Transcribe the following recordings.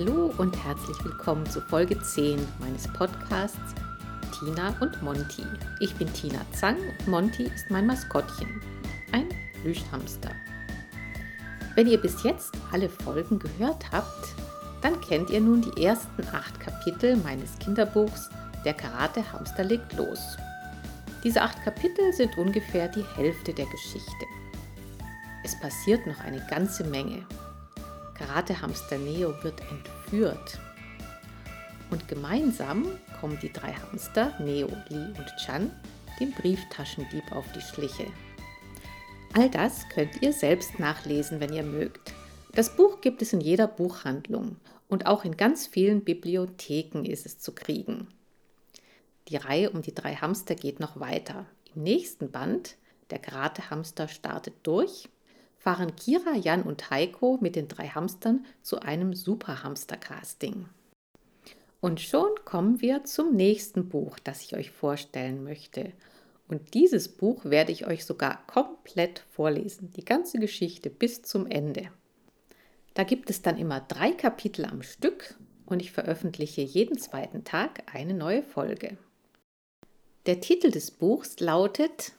Hallo und herzlich willkommen zu Folge 10 meines Podcasts Tina und Monty. Ich bin Tina Zang und Monty ist mein Maskottchen, ein Plüschhamster. Wenn ihr bis jetzt alle Folgen gehört habt, dann kennt ihr nun die ersten acht Kapitel meines Kinderbuchs Der Karate Hamster legt los. Diese acht Kapitel sind ungefähr die Hälfte der Geschichte. Es passiert noch eine ganze Menge Karatehamster Neo wird entführt. Und gemeinsam kommen die drei Hamster, Neo, Lee und Chan, dem Brieftaschendieb auf die Schliche. All das könnt ihr selbst nachlesen, wenn ihr mögt. Das Buch gibt es in jeder Buchhandlung und auch in ganz vielen Bibliotheken ist es zu kriegen. Die Reihe um die drei Hamster geht noch weiter. Im nächsten Band, der Karatehamster startet durch, fahren Kira, Jan und Heiko mit den drei Hamstern zu einem Superhamster-Casting. Und schon kommen wir zum nächsten Buch, das ich euch vorstellen möchte. Und dieses Buch werde ich euch sogar komplett vorlesen, die ganze Geschichte bis zum Ende. Da gibt es dann immer drei Kapitel am Stück und ich veröffentliche jeden zweiten Tag eine neue Folge. Der Titel des Buchs lautet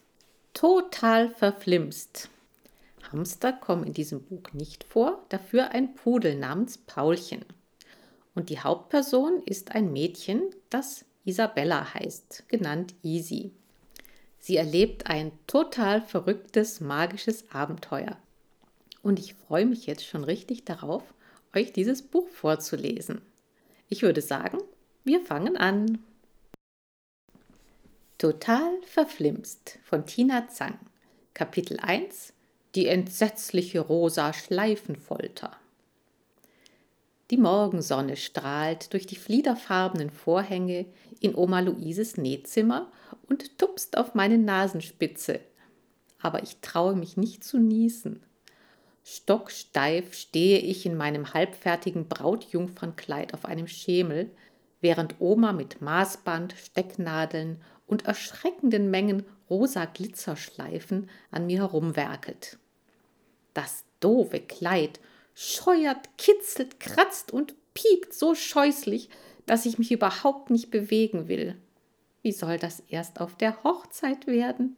Total verflimst. Hamster kommen in diesem Buch nicht vor, dafür ein Pudel namens Paulchen. Und die Hauptperson ist ein Mädchen, das Isabella heißt, genannt Easy. Sie erlebt ein total verrücktes, magisches Abenteuer. Und ich freue mich jetzt schon richtig darauf, euch dieses Buch vorzulesen. Ich würde sagen, wir fangen an. Total verflimst von Tina Zang. Kapitel 1 die entsetzliche rosa Schleifenfolter. Die Morgensonne strahlt durch die fliederfarbenen Vorhänge in Oma Luises Nähzimmer und tupst auf meine Nasenspitze. Aber ich traue mich nicht zu niesen. Stocksteif stehe ich in meinem halbfertigen Brautjungfernkleid auf einem Schemel, während Oma mit Maßband, Stecknadeln und erschreckenden Mengen rosa Glitzerschleifen an mir herumwerkelt. Das doofe Kleid scheuert, kitzelt, kratzt und piekt so scheußlich, dass ich mich überhaupt nicht bewegen will. Wie soll das erst auf der Hochzeit werden?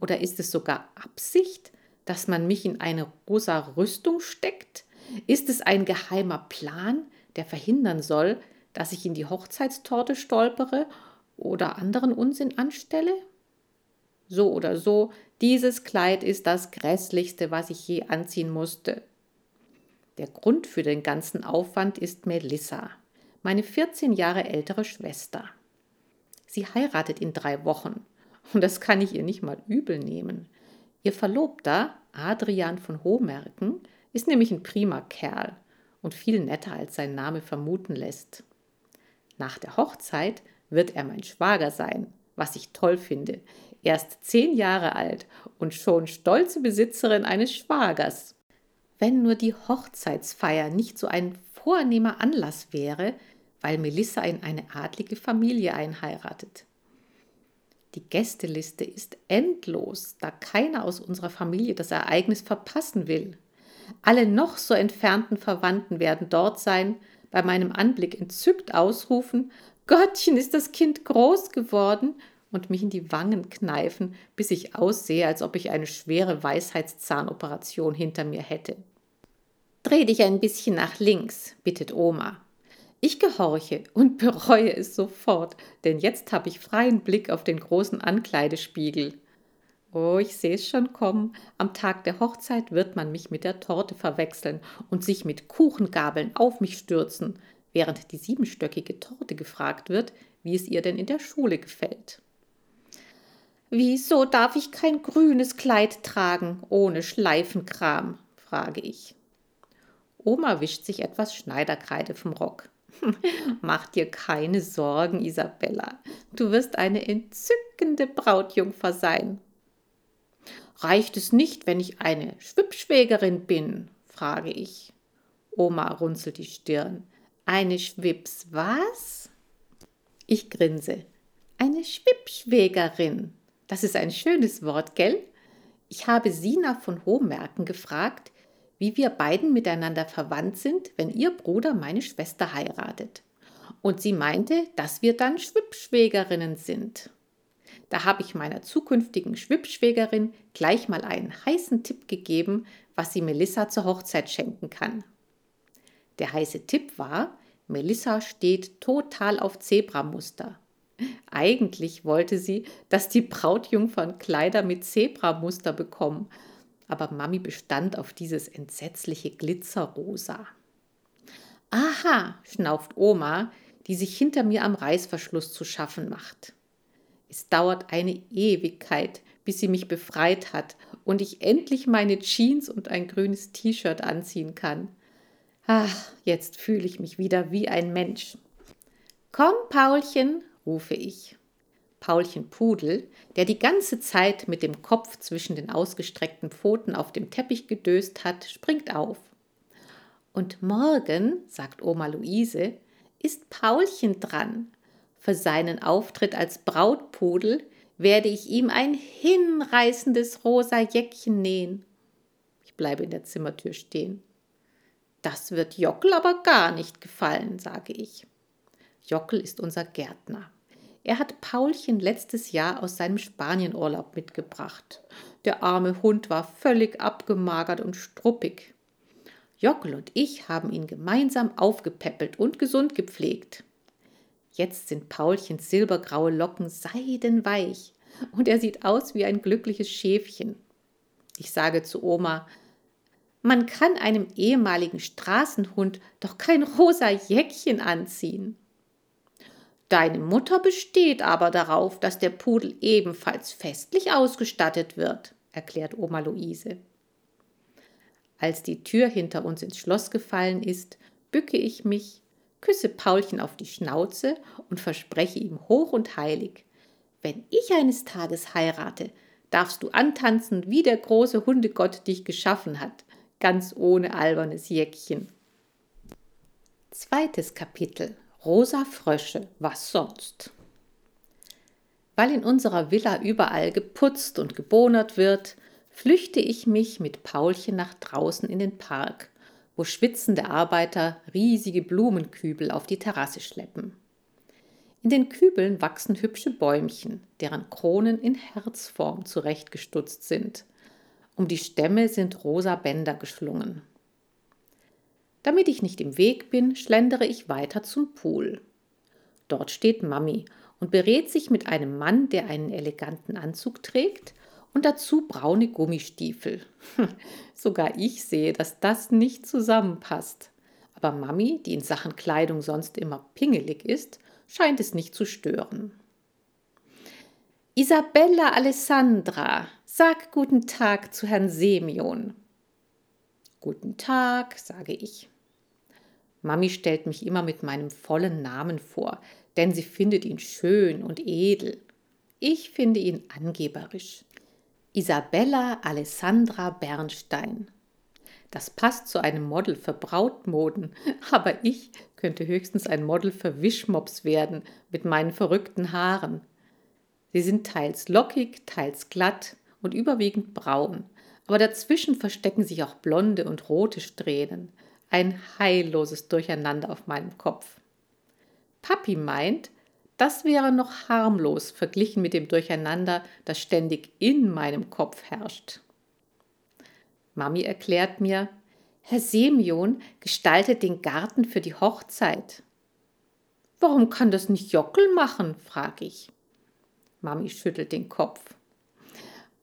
Oder ist es sogar Absicht, dass man mich in eine rosa Rüstung steckt? Ist es ein geheimer Plan, der verhindern soll, dass ich in die Hochzeitstorte stolpere oder anderen Unsinn anstelle? So oder so, dieses Kleid ist das grässlichste, was ich je anziehen musste. Der Grund für den ganzen Aufwand ist Melissa, meine 14 Jahre ältere Schwester. Sie heiratet in drei Wochen und das kann ich ihr nicht mal übel nehmen. Ihr Verlobter, Adrian von Hohmerken, ist nämlich ein prima Kerl und viel netter, als sein Name vermuten lässt. Nach der Hochzeit wird er mein Schwager sein, was ich toll finde erst zehn Jahre alt und schon stolze Besitzerin eines Schwagers. Wenn nur die Hochzeitsfeier nicht so ein vornehmer Anlass wäre, weil Melissa in eine adlige Familie einheiratet. Die Gästeliste ist endlos, da keiner aus unserer Familie das Ereignis verpassen will. Alle noch so entfernten Verwandten werden dort sein, bei meinem Anblick entzückt ausrufen Gottchen, ist das Kind groß geworden und mich in die Wangen kneifen, bis ich aussehe, als ob ich eine schwere Weisheitszahnoperation hinter mir hätte. Dreh dich ein bisschen nach links, bittet Oma. Ich gehorche und bereue es sofort, denn jetzt habe ich freien Blick auf den großen Ankleidespiegel. Oh, ich sehe es schon kommen. Am Tag der Hochzeit wird man mich mit der Torte verwechseln und sich mit Kuchengabeln auf mich stürzen, während die siebenstöckige Torte gefragt wird, wie es ihr denn in der Schule gefällt. Wieso darf ich kein grünes Kleid tragen, ohne Schleifenkram? frage ich. Oma wischt sich etwas Schneiderkreide vom Rock. Mach dir keine Sorgen, Isabella. Du wirst eine entzückende Brautjungfer sein. Reicht es nicht, wenn ich eine Schwippschwägerin bin? frage ich. Oma runzelt die Stirn. Eine Schwips was? Ich grinse. Eine Schwippschwägerin. Das ist ein schönes Wort, gell? Ich habe Sina von Hohmerken gefragt, wie wir beiden miteinander verwandt sind, wenn ihr Bruder meine Schwester heiratet. Und sie meinte, dass wir dann Schwippschwägerinnen sind. Da habe ich meiner zukünftigen Schwippschwägerin gleich mal einen heißen Tipp gegeben, was sie Melissa zur Hochzeit schenken kann. Der heiße Tipp war, Melissa steht total auf Zebramuster. Eigentlich wollte sie, dass die Brautjungfern Kleider mit Zebramuster bekommen, aber Mami bestand auf dieses entsetzliche Glitzerrosa. Aha, schnauft Oma, die sich hinter mir am Reißverschluss zu schaffen macht. Es dauert eine Ewigkeit, bis sie mich befreit hat und ich endlich meine Jeans und ein grünes T-Shirt anziehen kann. Ach, jetzt fühle ich mich wieder wie ein Mensch. Komm, Paulchen, rufe ich. Paulchen Pudel, der die ganze Zeit mit dem Kopf zwischen den ausgestreckten Pfoten auf dem Teppich gedöst hat, springt auf. Und morgen, sagt Oma Luise, ist Paulchen dran. Für seinen Auftritt als Brautpudel werde ich ihm ein hinreißendes rosa Jäckchen nähen. Ich bleibe in der Zimmertür stehen. Das wird Jockel aber gar nicht gefallen, sage ich. Jockel ist unser Gärtner. Er hat Paulchen letztes Jahr aus seinem Spanienurlaub mitgebracht. Der arme Hund war völlig abgemagert und struppig. Jockel und ich haben ihn gemeinsam aufgepäppelt und gesund gepflegt. Jetzt sind Paulchens silbergraue Locken seidenweich und er sieht aus wie ein glückliches Schäfchen. Ich sage zu Oma, man kann einem ehemaligen Straßenhund doch kein rosa Jäckchen anziehen. Deine Mutter besteht aber darauf, dass der Pudel ebenfalls festlich ausgestattet wird, erklärt Oma Luise. Als die Tür hinter uns ins Schloss gefallen ist, bücke ich mich, küsse Paulchen auf die Schnauze und verspreche ihm hoch und heilig, wenn ich eines Tages heirate, darfst du antanzen, wie der große Hundegott dich geschaffen hat, ganz ohne albernes Jäckchen. Zweites Kapitel Rosa Frösche, was sonst? Weil in unserer Villa überall geputzt und gebonert wird, flüchte ich mich mit Paulchen nach draußen in den Park, wo schwitzende Arbeiter riesige Blumenkübel auf die Terrasse schleppen. In den Kübeln wachsen hübsche Bäumchen, deren Kronen in Herzform zurechtgestutzt sind. Um die Stämme sind rosa Bänder geschlungen. Damit ich nicht im Weg bin, schlendere ich weiter zum Pool. Dort steht Mami und berät sich mit einem Mann, der einen eleganten Anzug trägt und dazu braune Gummistiefel. Sogar ich sehe, dass das nicht zusammenpasst. Aber Mami, die in Sachen Kleidung sonst immer pingelig ist, scheint es nicht zu stören. Isabella Alessandra, sag guten Tag zu Herrn Semyon. Guten Tag, sage ich. Mami stellt mich immer mit meinem vollen Namen vor, denn sie findet ihn schön und edel. Ich finde ihn angeberisch. Isabella Alessandra Bernstein. Das passt zu einem Model für Brautmoden, aber ich könnte höchstens ein Model für Wischmops werden mit meinen verrückten Haaren. Sie sind teils lockig, teils glatt und überwiegend braun, aber dazwischen verstecken sich auch blonde und rote Strähnen ein heilloses Durcheinander auf meinem Kopf. Papi meint, das wäre noch harmlos verglichen mit dem Durcheinander, das ständig in meinem Kopf herrscht. Mami erklärt mir, Herr Semyon gestaltet den Garten für die Hochzeit. Warum kann das nicht Jockel machen? frage ich. Mami schüttelt den Kopf.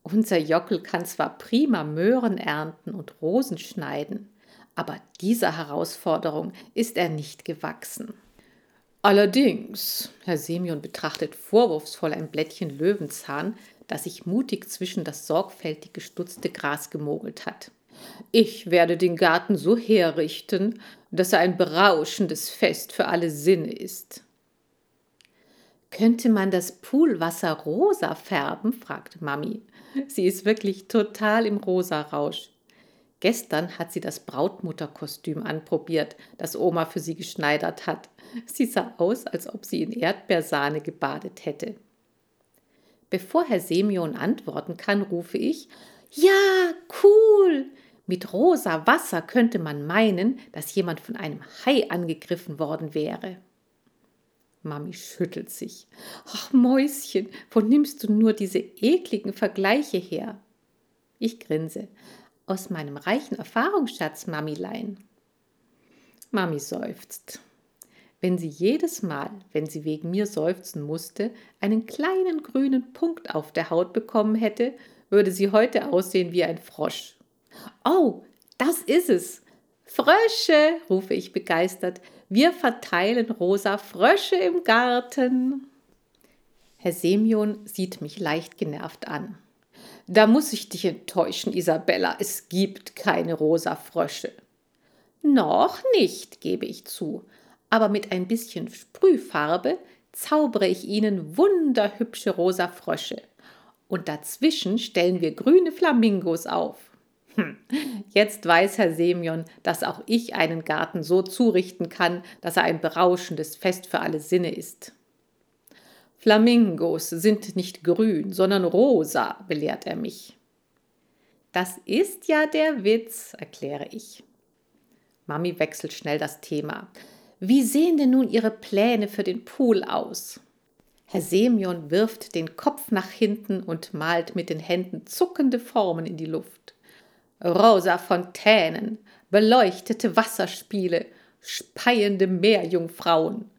Unser Jockel kann zwar prima Möhren ernten und Rosen schneiden, aber dieser Herausforderung ist er nicht gewachsen. Allerdings, Herr Semyon betrachtet vorwurfsvoll ein Blättchen Löwenzahn, das sich mutig zwischen das sorgfältig gestutzte Gras gemogelt hat. Ich werde den Garten so herrichten, dass er ein berauschendes Fest für alle Sinne ist. Könnte man das Poolwasser rosa färben? fragte Mami. Sie ist wirklich total im Rosarausch. Gestern hat sie das Brautmutterkostüm anprobiert, das Oma für sie geschneidert hat. Sie sah aus, als ob sie in Erdbeersahne gebadet hätte. Bevor Herr Semyon antworten kann, rufe ich: Ja, cool! Mit rosa Wasser könnte man meinen, dass jemand von einem Hai angegriffen worden wäre. Mami schüttelt sich. Ach, Mäuschen, wo nimmst du nur diese ekligen Vergleiche her? Ich grinse. Aus meinem reichen Erfahrungsschatz, Mamilein. Mami seufzt. Wenn sie jedes Mal, wenn sie wegen mir seufzen musste, einen kleinen grünen Punkt auf der Haut bekommen hätte, würde sie heute aussehen wie ein Frosch. Oh, das ist es. Frösche, rufe ich begeistert. Wir verteilen rosa Frösche im Garten. Herr Semyon sieht mich leicht genervt an. Da muss ich dich enttäuschen, Isabella. Es gibt keine rosa Frösche. Noch nicht, gebe ich zu. Aber mit ein bisschen Sprühfarbe zaubere ich ihnen wunderhübsche rosa Frösche. Und dazwischen stellen wir grüne Flamingos auf. Hm. Jetzt weiß Herr Semyon, dass auch ich einen Garten so zurichten kann, dass er ein berauschendes Fest für alle Sinne ist. Flamingos sind nicht grün, sondern rosa, belehrt er mich. Das ist ja der Witz, erkläre ich. Mami wechselt schnell das Thema. Wie sehen denn nun Ihre Pläne für den Pool aus? Herr Semyon wirft den Kopf nach hinten und malt mit den Händen zuckende Formen in die Luft rosa Fontänen, beleuchtete Wasserspiele, speiende Meerjungfrauen.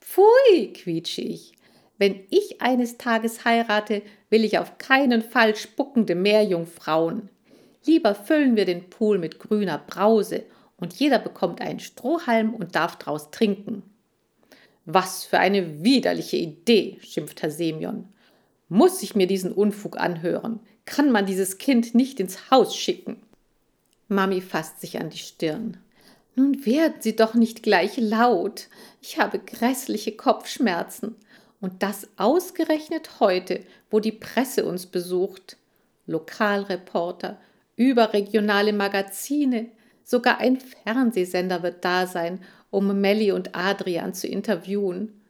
Pfui, quietsche ich. Wenn ich eines Tages heirate, will ich auf keinen Fall spuckende Meerjungfrauen. Lieber füllen wir den Pool mit grüner Brause und jeder bekommt einen Strohhalm und darf draus trinken. Was für eine widerliche Idee, schimpft Herr Semyon. Muss ich mir diesen Unfug anhören? Kann man dieses Kind nicht ins Haus schicken? Mami fasst sich an die Stirn. Nun werden Sie doch nicht gleich laut. Ich habe grässliche Kopfschmerzen. Und das ausgerechnet heute, wo die Presse uns besucht. Lokalreporter, überregionale Magazine, sogar ein Fernsehsender wird da sein, um Melli und Adrian zu interviewen.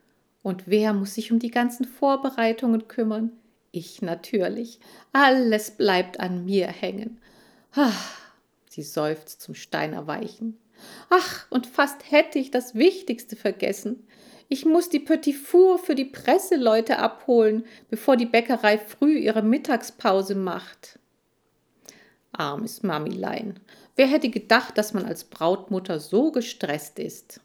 Und wer muss sich um die ganzen Vorbereitungen kümmern? Ich natürlich. Alles bleibt an mir hängen. Ach, sie seufzt zum Stein erweichen. Ach, und fast hätte ich das Wichtigste vergessen. Ich muss die Petit Four für die Presseleute abholen, bevor die Bäckerei früh ihre Mittagspause macht. Armes Mamilein. Wer hätte gedacht, dass man als Brautmutter so gestresst ist?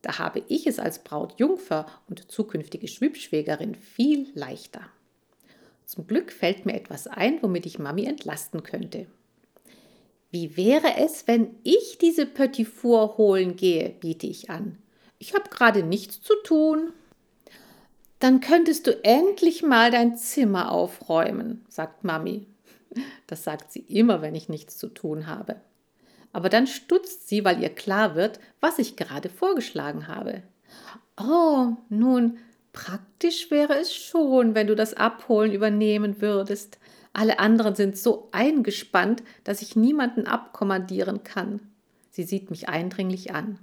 Da habe ich es als Brautjungfer und zukünftige Schwibschwägerin viel leichter. Zum Glück fällt mir etwas ein, womit ich Mami entlasten könnte. Wie wäre es, wenn ich diese Petit Four holen gehe, biete ich an. Ich habe gerade nichts zu tun. Dann könntest du endlich mal dein Zimmer aufräumen, sagt Mami. Das sagt sie immer, wenn ich nichts zu tun habe aber dann stutzt sie, weil ihr klar wird, was ich gerade vorgeschlagen habe. Oh, nun, praktisch wäre es schon, wenn du das Abholen übernehmen würdest. Alle anderen sind so eingespannt, dass ich niemanden abkommandieren kann. Sie sieht mich eindringlich an.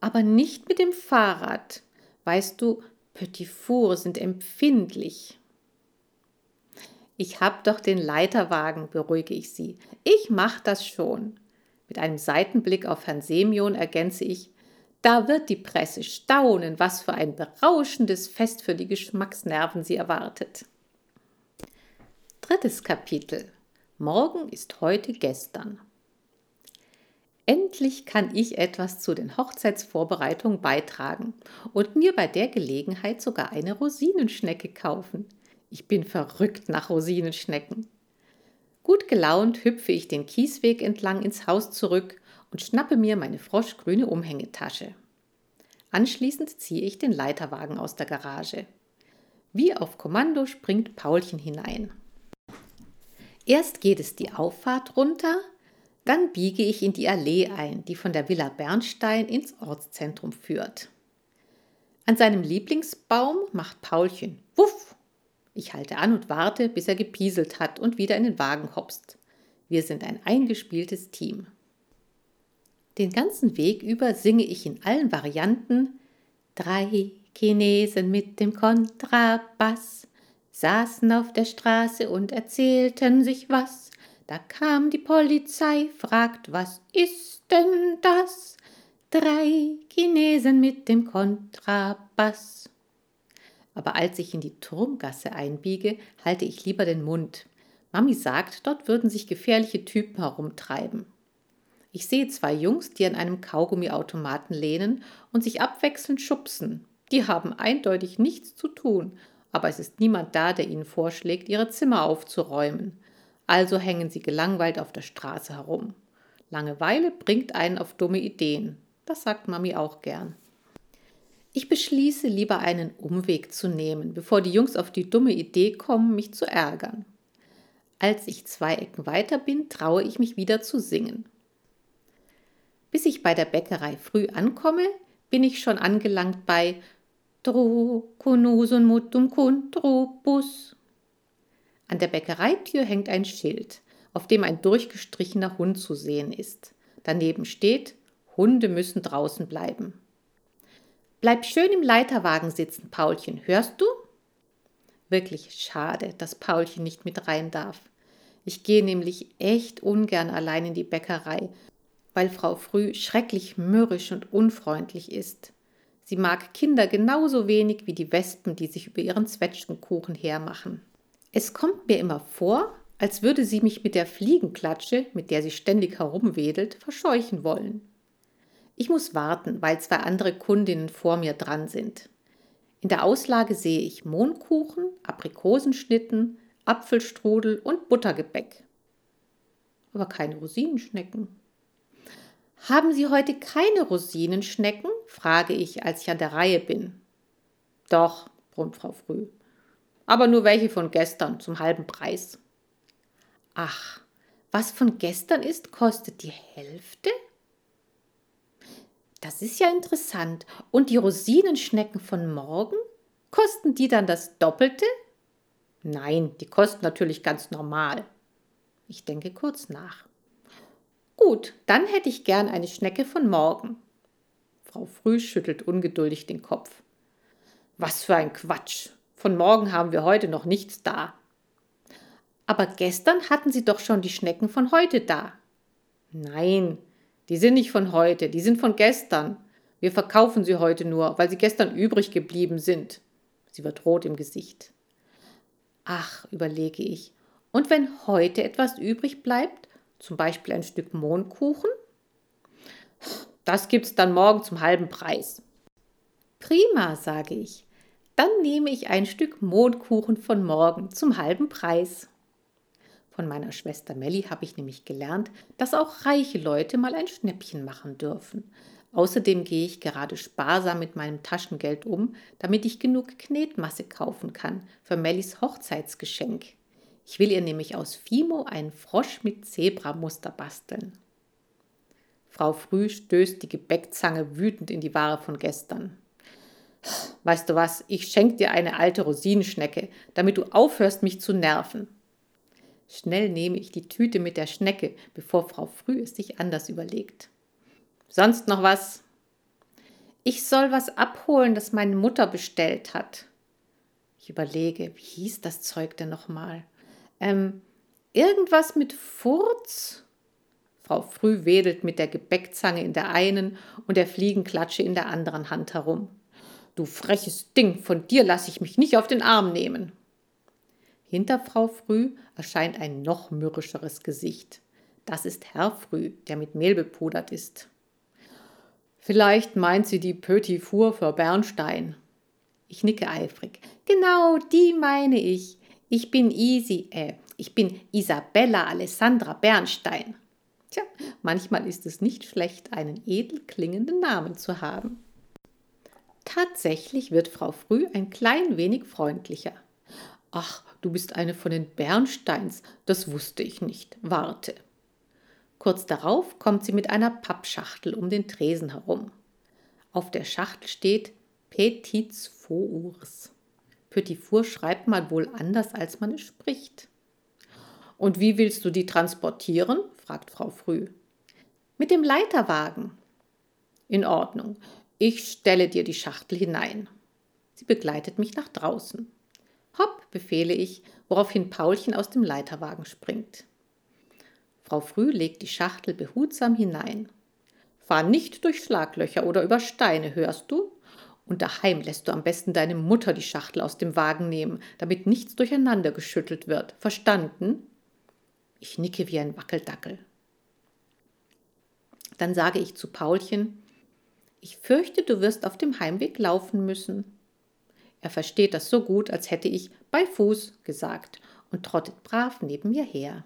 Aber nicht mit dem Fahrrad. Weißt du, Petit Four sind empfindlich. Ich hab doch den Leiterwagen, beruhige ich sie. Ich mach das schon. Mit einem Seitenblick auf Herrn Semyon ergänze ich, da wird die Presse staunen, was für ein berauschendes Fest für die Geschmacksnerven sie erwartet. Drittes Kapitel. Morgen ist heute gestern. Endlich kann ich etwas zu den Hochzeitsvorbereitungen beitragen und mir bei der Gelegenheit sogar eine Rosinenschnecke kaufen. Ich bin verrückt nach Rosinenschnecken. Gut gelaunt hüpfe ich den Kiesweg entlang ins Haus zurück und schnappe mir meine froschgrüne Umhängetasche. Anschließend ziehe ich den Leiterwagen aus der Garage. Wie auf Kommando springt Paulchen hinein. Erst geht es die Auffahrt runter, dann biege ich in die Allee ein, die von der Villa Bernstein ins Ortszentrum führt. An seinem Lieblingsbaum macht Paulchen Wuff ich halte an und warte, bis er gepieselt hat und wieder in den Wagen hopst. Wir sind ein eingespieltes Team. Den ganzen Weg über singe ich in allen Varianten Drei Chinesen mit dem Kontrabass saßen auf der Straße und erzählten sich was. Da kam die Polizei, fragt, was ist denn das? Drei Chinesen mit dem Kontrabass. Aber als ich in die Turmgasse einbiege, halte ich lieber den Mund. Mami sagt, dort würden sich gefährliche Typen herumtreiben. Ich sehe zwei Jungs, die an einem Kaugummiautomaten lehnen und sich abwechselnd schubsen. Die haben eindeutig nichts zu tun, aber es ist niemand da, der ihnen vorschlägt, ihre Zimmer aufzuräumen. Also hängen sie gelangweilt auf der Straße herum. Langeweile bringt einen auf dumme Ideen. Das sagt Mami auch gern. Ich beschließe lieber einen Umweg zu nehmen, bevor die Jungs auf die dumme Idee kommen, mich zu ärgern. Als ich zwei Ecken weiter bin, traue ich mich wieder zu singen. Bis ich bei der Bäckerei früh ankomme, bin ich schon angelangt bei Dro Konusun mutum Kuntrobus. An der Bäckereitür hängt ein Schild, auf dem ein durchgestrichener Hund zu sehen ist. Daneben steht, Hunde müssen draußen bleiben. Bleib schön im Leiterwagen sitzen, Paulchen, hörst du? Wirklich schade, dass Paulchen nicht mit rein darf. Ich gehe nämlich echt ungern allein in die Bäckerei, weil Frau Früh schrecklich mürrisch und unfreundlich ist. Sie mag Kinder genauso wenig wie die Wespen, die sich über ihren Zwetschgenkuchen hermachen. Es kommt mir immer vor, als würde sie mich mit der Fliegenklatsche, mit der sie ständig herumwedelt, verscheuchen wollen. Ich muss warten, weil zwei andere Kundinnen vor mir dran sind. In der Auslage sehe ich Mohnkuchen, Aprikosenschnitten, Apfelstrudel und Buttergebäck. Aber keine Rosinenschnecken. Haben Sie heute keine Rosinenschnecken? frage ich, als ich an der Reihe bin. Doch, brummt Frau Früh. Aber nur welche von gestern zum halben Preis. Ach, was von gestern ist, kostet die Hälfte? Das ist ja interessant. Und die Rosinenschnecken von morgen? Kosten die dann das Doppelte? Nein, die kosten natürlich ganz normal. Ich denke kurz nach. Gut, dann hätte ich gern eine Schnecke von morgen. Frau Früh schüttelt ungeduldig den Kopf. Was für ein Quatsch. Von morgen haben wir heute noch nichts da. Aber gestern hatten Sie doch schon die Schnecken von heute da. Nein, die sind nicht von heute, die sind von gestern. Wir verkaufen sie heute nur, weil sie gestern übrig geblieben sind. Sie wird rot im Gesicht. Ach, überlege ich, und wenn heute etwas übrig bleibt, zum Beispiel ein Stück Mohnkuchen? Das gibt's dann morgen zum halben Preis. Prima, sage ich. Dann nehme ich ein Stück Mohnkuchen von morgen zum halben Preis. Von meiner Schwester Melli habe ich nämlich gelernt, dass auch reiche Leute mal ein Schnäppchen machen dürfen. Außerdem gehe ich gerade sparsam mit meinem Taschengeld um, damit ich genug Knetmasse kaufen kann für Mellis Hochzeitsgeschenk. Ich will ihr nämlich aus Fimo einen Frosch mit Zebramuster basteln. Frau Früh stößt die Gebäckzange wütend in die Ware von gestern. Weißt du was, ich schenk dir eine alte Rosinenschnecke, damit du aufhörst, mich zu nerven. Schnell nehme ich die Tüte mit der Schnecke, bevor Frau Früh es sich anders überlegt. Sonst noch was? Ich soll was abholen, das meine Mutter bestellt hat. Ich überlege, wie hieß das Zeug denn nochmal? Ähm, irgendwas mit Furz? Frau Früh wedelt mit der Gebäckzange in der einen und der Fliegenklatsche in der anderen Hand herum. Du freches Ding, von dir lasse ich mich nicht auf den Arm nehmen. Hinter Frau Früh erscheint ein noch mürrischeres Gesicht. Das ist Herr Früh, der mit Mehl bepudert ist. Vielleicht meint sie die Petit Four für Bernstein. Ich nicke eifrig. Genau, die meine ich. Ich bin Isi, äh, ich bin Isabella Alessandra Bernstein. Tja, manchmal ist es nicht schlecht, einen edel klingenden Namen zu haben. Tatsächlich wird Frau Früh ein klein wenig freundlicher. Ach, du bist eine von den Bernsteins, das wusste ich nicht. Warte. Kurz darauf kommt sie mit einer Pappschachtel um den Tresen herum. Auf der Schachtel steht Petits Fours. Petit Four schreibt man wohl anders, als man es spricht. Und wie willst du die transportieren? fragt Frau Früh. Mit dem Leiterwagen. In Ordnung. Ich stelle dir die Schachtel hinein. Sie begleitet mich nach draußen. Hopp, befehle ich, woraufhin Paulchen aus dem Leiterwagen springt. Frau Früh legt die Schachtel behutsam hinein. Fahr nicht durch Schlaglöcher oder über Steine, hörst du? Und daheim lässt du am besten deine Mutter die Schachtel aus dem Wagen nehmen, damit nichts durcheinander geschüttelt wird. Verstanden? Ich nicke wie ein Wackeldackel. Dann sage ich zu Paulchen, ich fürchte, du wirst auf dem Heimweg laufen müssen. Er versteht das so gut, als hätte ich bei Fuß gesagt und trottet brav neben mir her.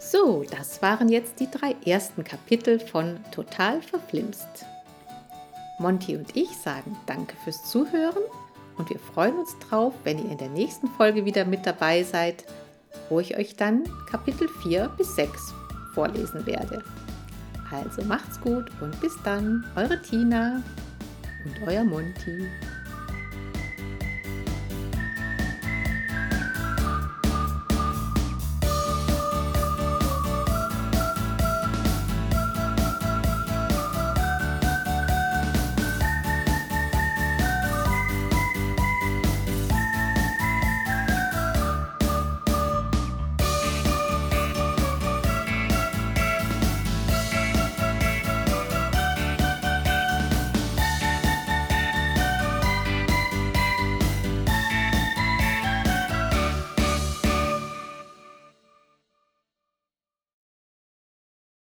So, das waren jetzt die drei ersten Kapitel von Total verflimst. Monty und ich sagen Danke fürs Zuhören und wir freuen uns drauf, wenn ihr in der nächsten Folge wieder mit dabei seid, wo ich euch dann Kapitel 4 bis 6 vorlesen werde. Also macht's gut und bis dann, eure Tina und euer Monty.